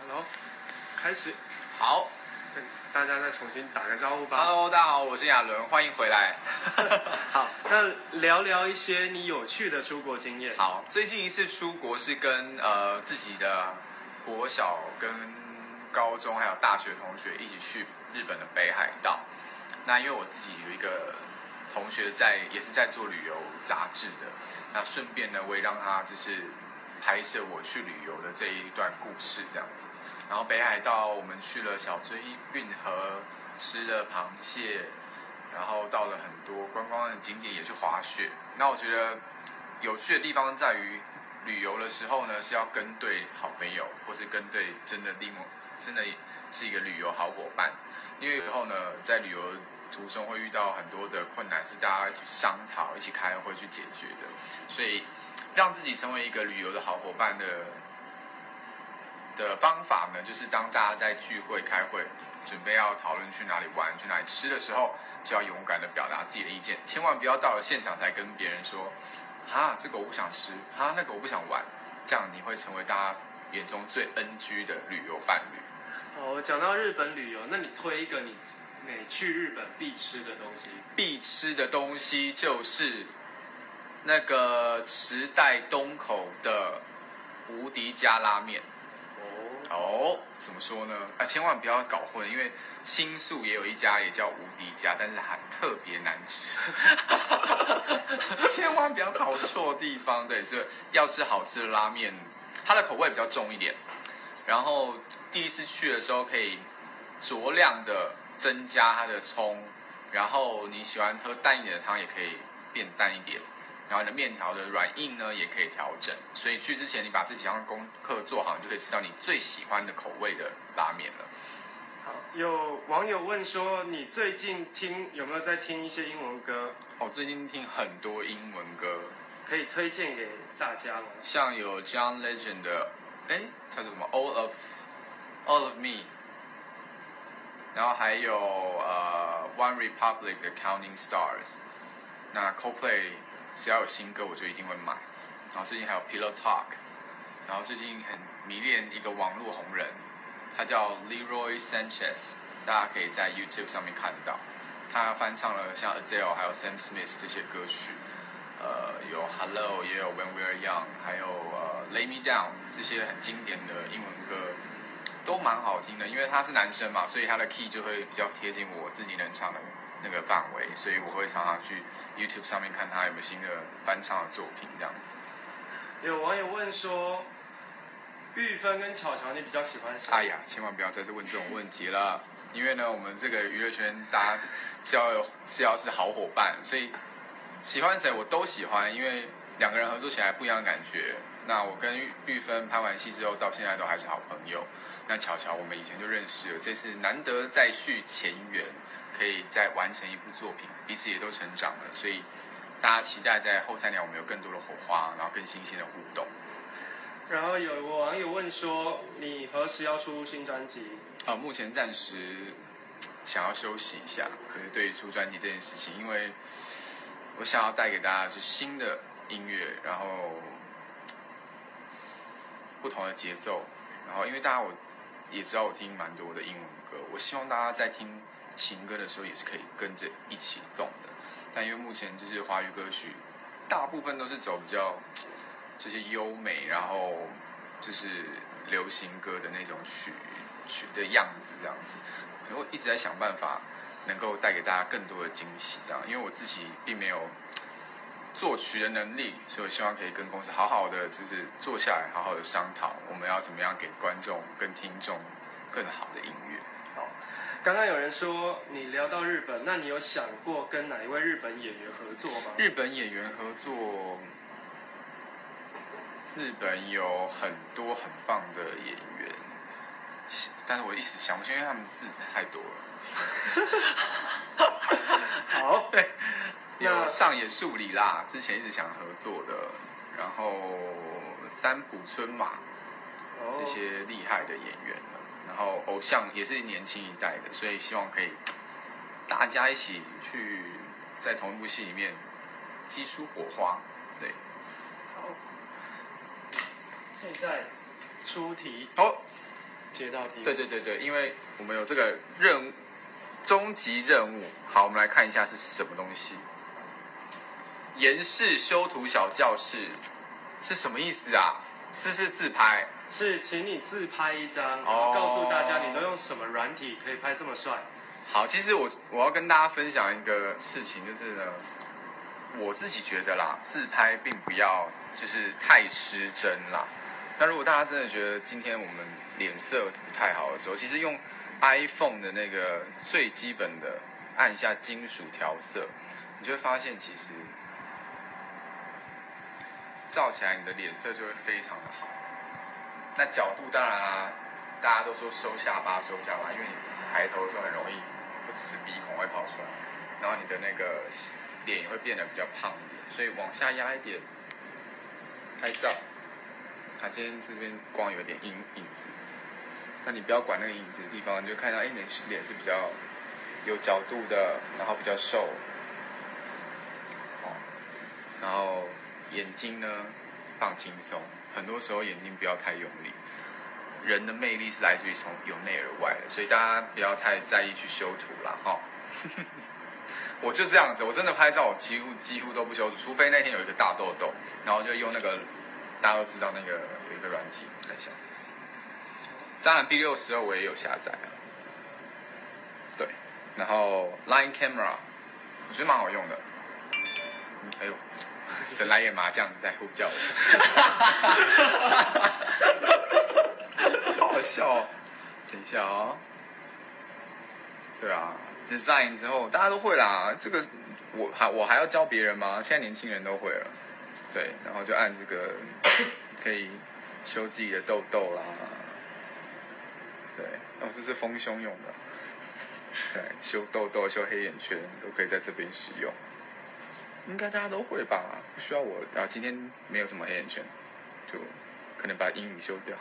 Hello，开始，好跟大家再重新打个招呼吧。，Hello，大家好，我是亚伦，欢迎回来。好，那聊聊一些你有趣的出国经验。，好，最近一次出国是跟呃自己的国小跟高中还有大学同学一起去日本的北海道。那因为我自己有一个同学在也是在做旅游杂志的，那顺便呢我也让他就是拍摄我去旅游的这一段故事这样子。然后北海道我们去了小樽运河，吃了螃蟹，然后到了很多观光的景点，也去滑雪。那我觉得有趣的地方在于，旅游的时候呢是要跟对好朋友，或是跟对真的另真的是一个旅游好伙伴。因为有时候呢，在旅游途中会遇到很多的困难，是大家一起商讨、一起开会去解决的。所以，让自己成为一个旅游的好伙伴的的方法呢，就是当大家在聚会、开会，准备要讨论去哪里玩、去哪里吃的时候，就要勇敢的表达自己的意见，千万不要到了现场才跟别人说，啊，这个我不想吃，啊，那个我不想玩，这样你会成为大家眼中最 NG 的旅游伴侣。哦，讲到日本旅游，那你推一个你每去日本必吃的东西。必吃的东西就是那个池袋东口的无敌家拉面。哦，哦，怎么说呢？啊，千万不要搞混，因为新宿也有一家也叫无敌家，但是还特别难吃，千万不要搞错地方。对，所以要吃好吃的拉面，它的口味比较重一点。然后第一次去的时候，可以酌量的增加它的葱，然后你喜欢喝淡一点的汤，也可以变淡一点。然后你的面条的软硬呢也可以调整，所以去之前你把这几项功课做好，你就可以吃到你最喜欢的口味的拉面了。好，有网友问说，你最近听有没有在听一些英文歌，哦，最近听很多英文歌，可以推荐给大家吗？像有 John Legend 的，哎，叫什么 All of All of Me，然后还有呃 One Republic 的 Counting Stars，那 Coldplay 只要有新歌我就一定会买，然后最近还有 Pillow Talk，然后最近很迷恋一个网络红人，他叫 Leroy Sanchez，大家可以在 YouTube 上面看到，他翻唱了像 Adele 还有 Sam Smith 这些歌曲。呃，有 Hello，也有 When We're Young，还有呃 Lay Me Down 这些很经典的英文歌，都蛮好听的。因为他是男生嘛，所以他的 key 就会比较贴近我自己能唱的那个范围，所以我会常常去 YouTube 上面看他有没有新的翻唱的作品这样子。有网友问说，玉芬跟巧巧，你比较喜欢谁？哎呀，千万不要再次问这种问题了，因为呢，我们这个娱乐圈大家是要有是要是好伙伴，所以喜欢谁我都喜欢，因为两个人合作起来不一样的感觉。那我跟玉玉芬拍完戏之后，到现在都还是好朋友。那巧巧我们以前就认识了，这次难得再续前缘，可以再完成一部作品，彼此也都成长了，所以大家期待在后三年我们有更多的火花，然后更新鲜的互动。然后有网友问说，你何时要出新专辑？啊，目前暂时想要休息一下，可是对于出专辑这件事情，因为我想要带给大家是新的音乐，然后不同的节奏，然后因为大家我也知道我听蛮多的英文歌，我希望大家在听情歌的时候也是可以跟着一起动的。但因为目前就是华语歌曲，大部分都是走比较 就是优美，然后就是流行歌的那种曲曲的样子这样子，然后一直在想办法能够带给大家更多的惊喜，这样，因为我自己并没有作曲的能力，所以我希望可以跟公司好好的就是坐下来，好好的商讨，我们要怎么样给观众跟听众更好的音乐。好，刚刚有人说你聊到日本，那你有想过跟哪一位日本演员合作吗？日本演员合作，日本有很多很棒的演员，但是我一时想不起，因为他们字太多了。好，对，有那上野树里啦，之前一直想合作的，然后三浦春马哦这些厉害的演员，然后偶像也是年轻一代的，所以希望可以大家一起去在同一部戏里面激出火花。对，好，现在出题哦，接到题。对对对对，因为我们有这个任务，终极任务。好，我们来看一下是什么东西。严氏修图小教室是什么意思啊？是是自拍。是，请你自拍一张，然哦后告诉大家你都用什么软体可以拍这么帅。好，其实我我要跟大家分享一个事情，就是呢，我自己觉得啦，自拍并不要就是太失真啦。那如果大家真的觉得今天我们脸色不太好的时候，其实用 iPhone 的那个最基本的按一下金属调色，你就会发现其实照起来你的脸色就会非常的好。那角度当然啦、大家都说收下巴收下巴，因为你抬头的时候很容易不只是鼻孔会跑出来，然后你的那个脸也会变得比较胖一点，所以往下压一点，拍照。啊，今天这边光有点阴影子，那你不要管那个影子的地方，你就看到，哎，你脸是比较有角度的，然后比较瘦，哦，然后眼睛呢放轻松，很多时候眼睛不要太用力。人的魅力是来自于从由内而外的，所以大家不要太在意去修图啦，哈。我就这样子，我真的拍照，我几乎几乎都不修图，除非那天有一个大痘痘，然后就用那个大家都知道那个有一个软体，看一下。当然 B 六十二我也有下载啊，对，然后 Line Camera 我觉得蛮好用的。嗯哎呦，神来也麻将在呼叫我，好好笑哦。等一下哦。对啊，design 之后大家都会啦，这个我还我还要教别人吗？现在年轻人都会了。对，然后就按这个可以修自己的痘痘啦。对，哦，这是丰胸用的。对，修痘痘、修黑眼圈都可以在这边使用。应该大家都会吧？不需要我啊，今天没有什么黑眼圈，就可能把阴影修掉，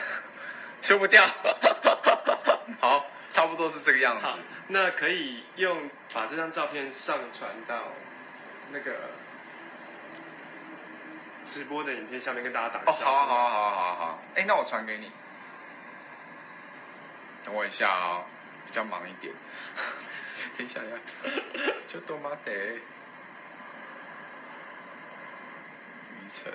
修不掉。好，差不多是这个样子。好，那可以用把这张照片上传到那个直播的影片下面，跟大家打招呼。好啊，好啊，好啊，好啊，好啊。哎，那我传给你。等我一下啊、比较忙一点。等一下呀，就多妈得。余晨。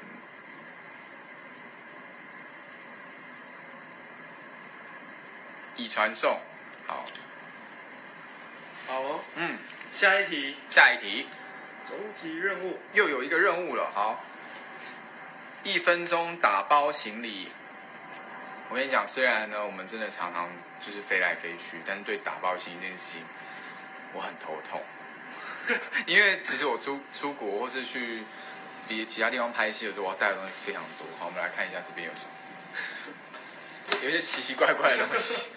已传送，好，好哦，嗯，下一题，下一题，终极任务。又有一个任务了，好，一分钟打包行李。我跟你讲，虽然呢，我们真的常常就是飞来飞去，但是对打包行李这件事情，我很头痛。因为其实我出出国或是去别其他地方拍戏的时候，我要带的东西非常多。好，我们来看一下这边有什么，有一些奇奇怪怪的东西。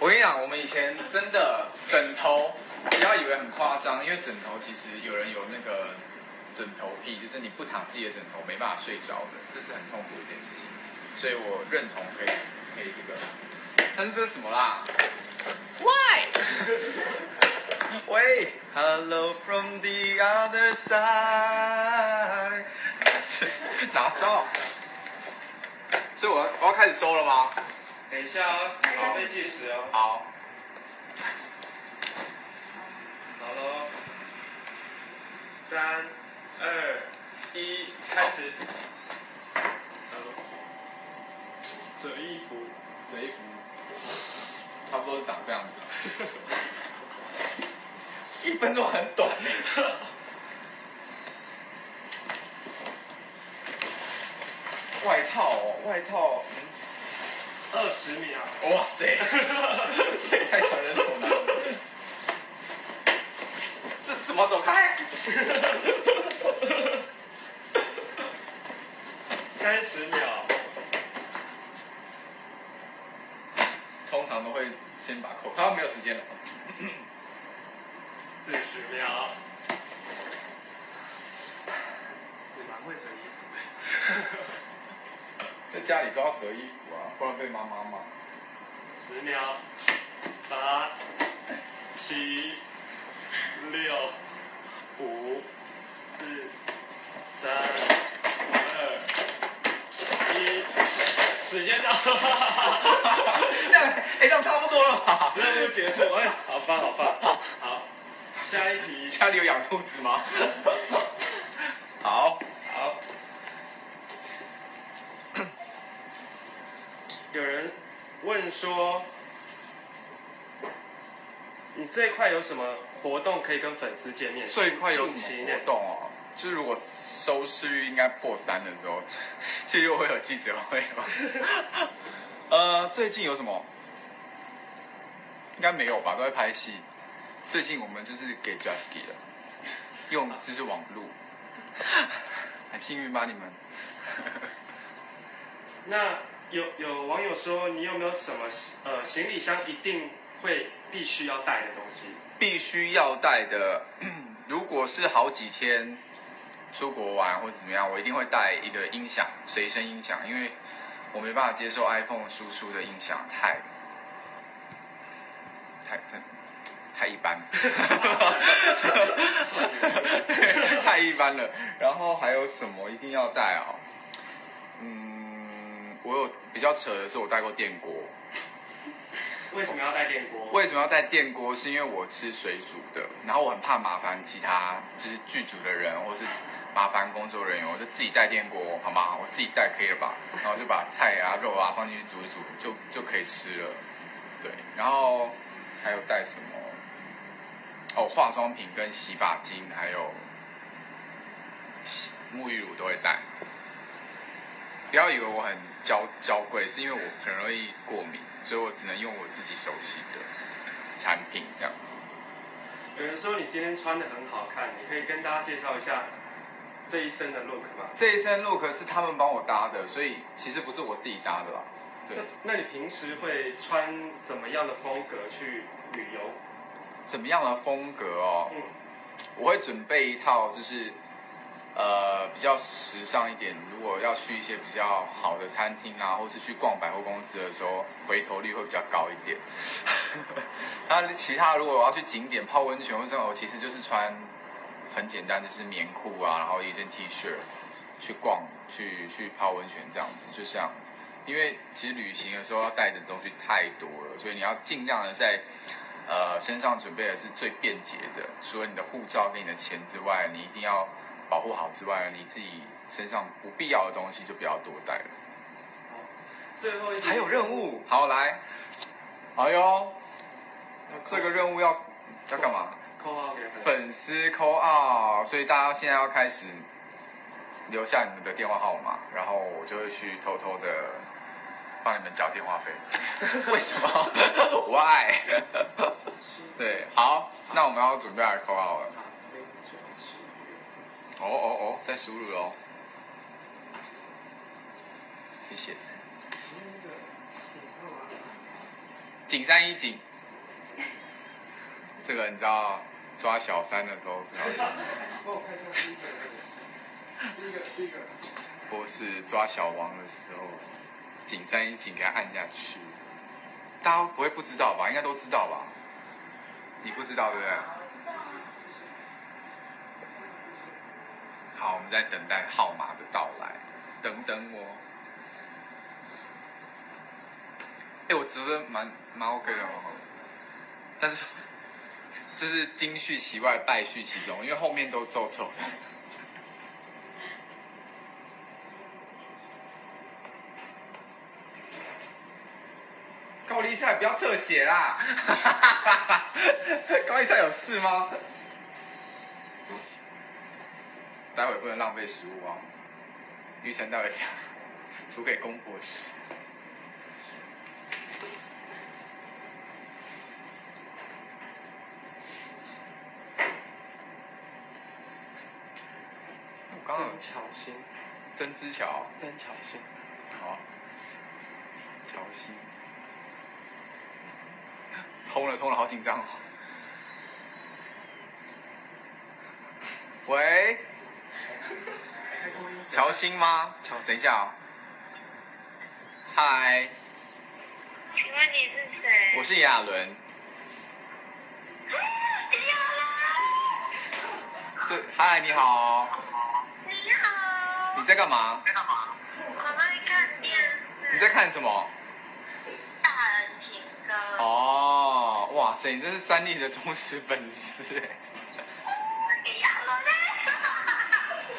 我跟你讲，我们以前真的枕头，不要以为很夸张，因为枕头其实有人有那个枕头癖，就是你不躺自己的枕头没办法睡着的，这是很痛苦的一件事情。所以我认同可以可以这个，但是这是什么啦？Why？喂，Hello from the other side，是 哪招？所以我要我要开始收了吗？等一下哦，准备计时哦。好。好喽，三、二、一，开始。好折衣服，这衣服差不多是长这样子。一分钟很短外套哦，外套，二十秒。嗯哇塞，这也太强人所难了。这是什么？走开！三十秒。通常都会先把口，差不多没有时间了。四十秒。你蛮会折衣服的。在家里都要折衣服啊，不然被妈妈骂。十秒。八、七、六、五、四、三、二、一，时间到，这样，哎，这样差不多了吧？任务结束，哎，好棒，好棒，好，下一题，家里有养兔子吗？好，好，有人问说，你这一块有什么活动可以跟粉丝见面？最快有什么活动哦？就是如果收视率应该破三的时候，就又会有记者会嘛。呃，最近有什么？应该没有吧，都在拍戏。最近我们就是给 Jusky 了，用就是网路，很幸运吧你们？那有有网友说，你有没有什么呃行李箱一定会必须要带的东西？必须要带的，如果是好几天出国玩或者怎么样，我一定会带一个音响，随身音响，因为我没办法接受 iPhone 输出的音响太太太太一般，太一般了。然后还有什么一定要带啊？嗯，我有比较扯的是，我带过电锅。为什么要带电锅？为什么要带电锅？是因为我吃水煮的，然后我很怕麻烦其他就是剧组的人，或是麻烦工作人员，我就自己带电锅，好吗？我自己带可以了吧？然后就把菜啊、肉啊放进去煮一煮，就就可以吃了。对，然后还有带什么？哦，化妆品跟洗发精，还有洗沐浴乳都会带。不要以为我很娇娇贵，是因为我很容易过敏，所以我只能用我自己熟悉的产品这样子。有人说你今天穿的很好看，你可以跟大家介绍一下这一身的 look 吗？这一身 look 是他们帮我搭的，所以其实不是我自己搭的啦。对，那那你平时会穿怎么样的风格去旅游？怎么样的风格哦？嗯，我会准备一套，就是呃比较时尚一点。如果要去一些比较好的餐厅啊，或是去逛百货公司的时候，回头率会比较高一点。那其他如果我要去景点泡温泉或者我其实就是穿很简单，就是棉裤啊，然后一件 T 恤去逛、去去泡温泉这样子，就这样。因为其实旅行的时候要带的东西太多了，所以你要尽量的在呃身上准备的是最便捷的，除了你的护照跟你的钱之外，你一定要保护好之外，你自己身上不必要的东西就不要多带了。好，最后一题还有任务，好来，哎呦，要这个任务要要干嘛？扣号给粉丝。扣二，所以大家现在要开始留下你们的电话号码，然后我就会去偷偷的帮你们交电话费。为什么？Why？对，好，那我们要准备来扣号了。哦哦哦，在输入喽，谢谢。那个，你干嘛？景山一景，这个你知道抓小三的时候是要第一个第一个。或是抓小王的时候，紧三一紧给他按下去，大家不会不知道吧？应该都知道吧？你不知道对不对？好，我们在等待号码的到来，等等我。哎、我觉得蛮蛮 OK 的哦，但是就是金续其外，败絮其中，因为后面都皱皱的。高丽菜不要特写啦！高丽菜有事吗？待会不能浪费食物哦。玉成待会讲，煮给公婆吃。我刚刚巧心，真之巧，真巧心。好，乔西，通了通了，好紧张哦。喂。乔欣吗？乔等一下哦。嗨，请问你是谁？我是亚伦。这，嗨，你好，你好。你在干嘛？我在看电视。你在看什么？大人情歌。哦，哇塞，你真是三立的忠实粉丝哎！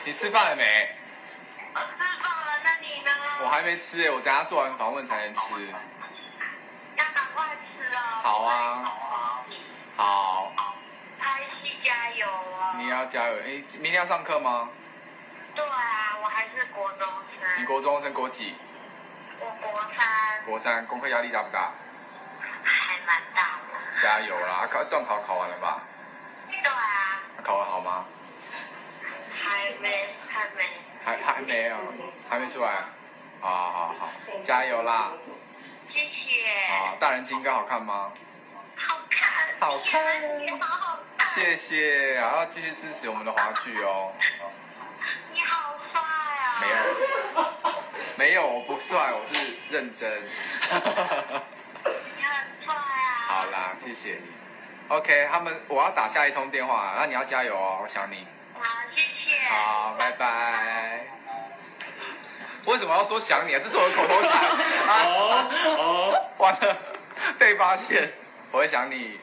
你吃饭了没？我吃饱了，那你呢？我还没吃哎，我等下做完访问才能吃。要赶快吃哦。好啊。好。拍戏加油哦。你要加油！哎，明天要上课吗？对啊，我还是国中生。你国中生国几？我国三。国三，功课压力大不大？还蛮大的。加油啦！考段考考完了吧？对啊。考完好吗？还没，还没。还还没有，还没出来。好好好，加油啦！谢谢。啊，大人金刚好看吗？好看。好看。你好好看。谢谢，然后继续支持我们的华剧哦。你好帅啊！没有，没有，我不帅，我是认真。好啦，谢谢你。OK，他们我要打下一通电话，那你要加油哦，我想你。好，谢谢。好，拜拜。为什么要说想你啊？这是我的口头禅。哦哦，完了，被发现，我会想你。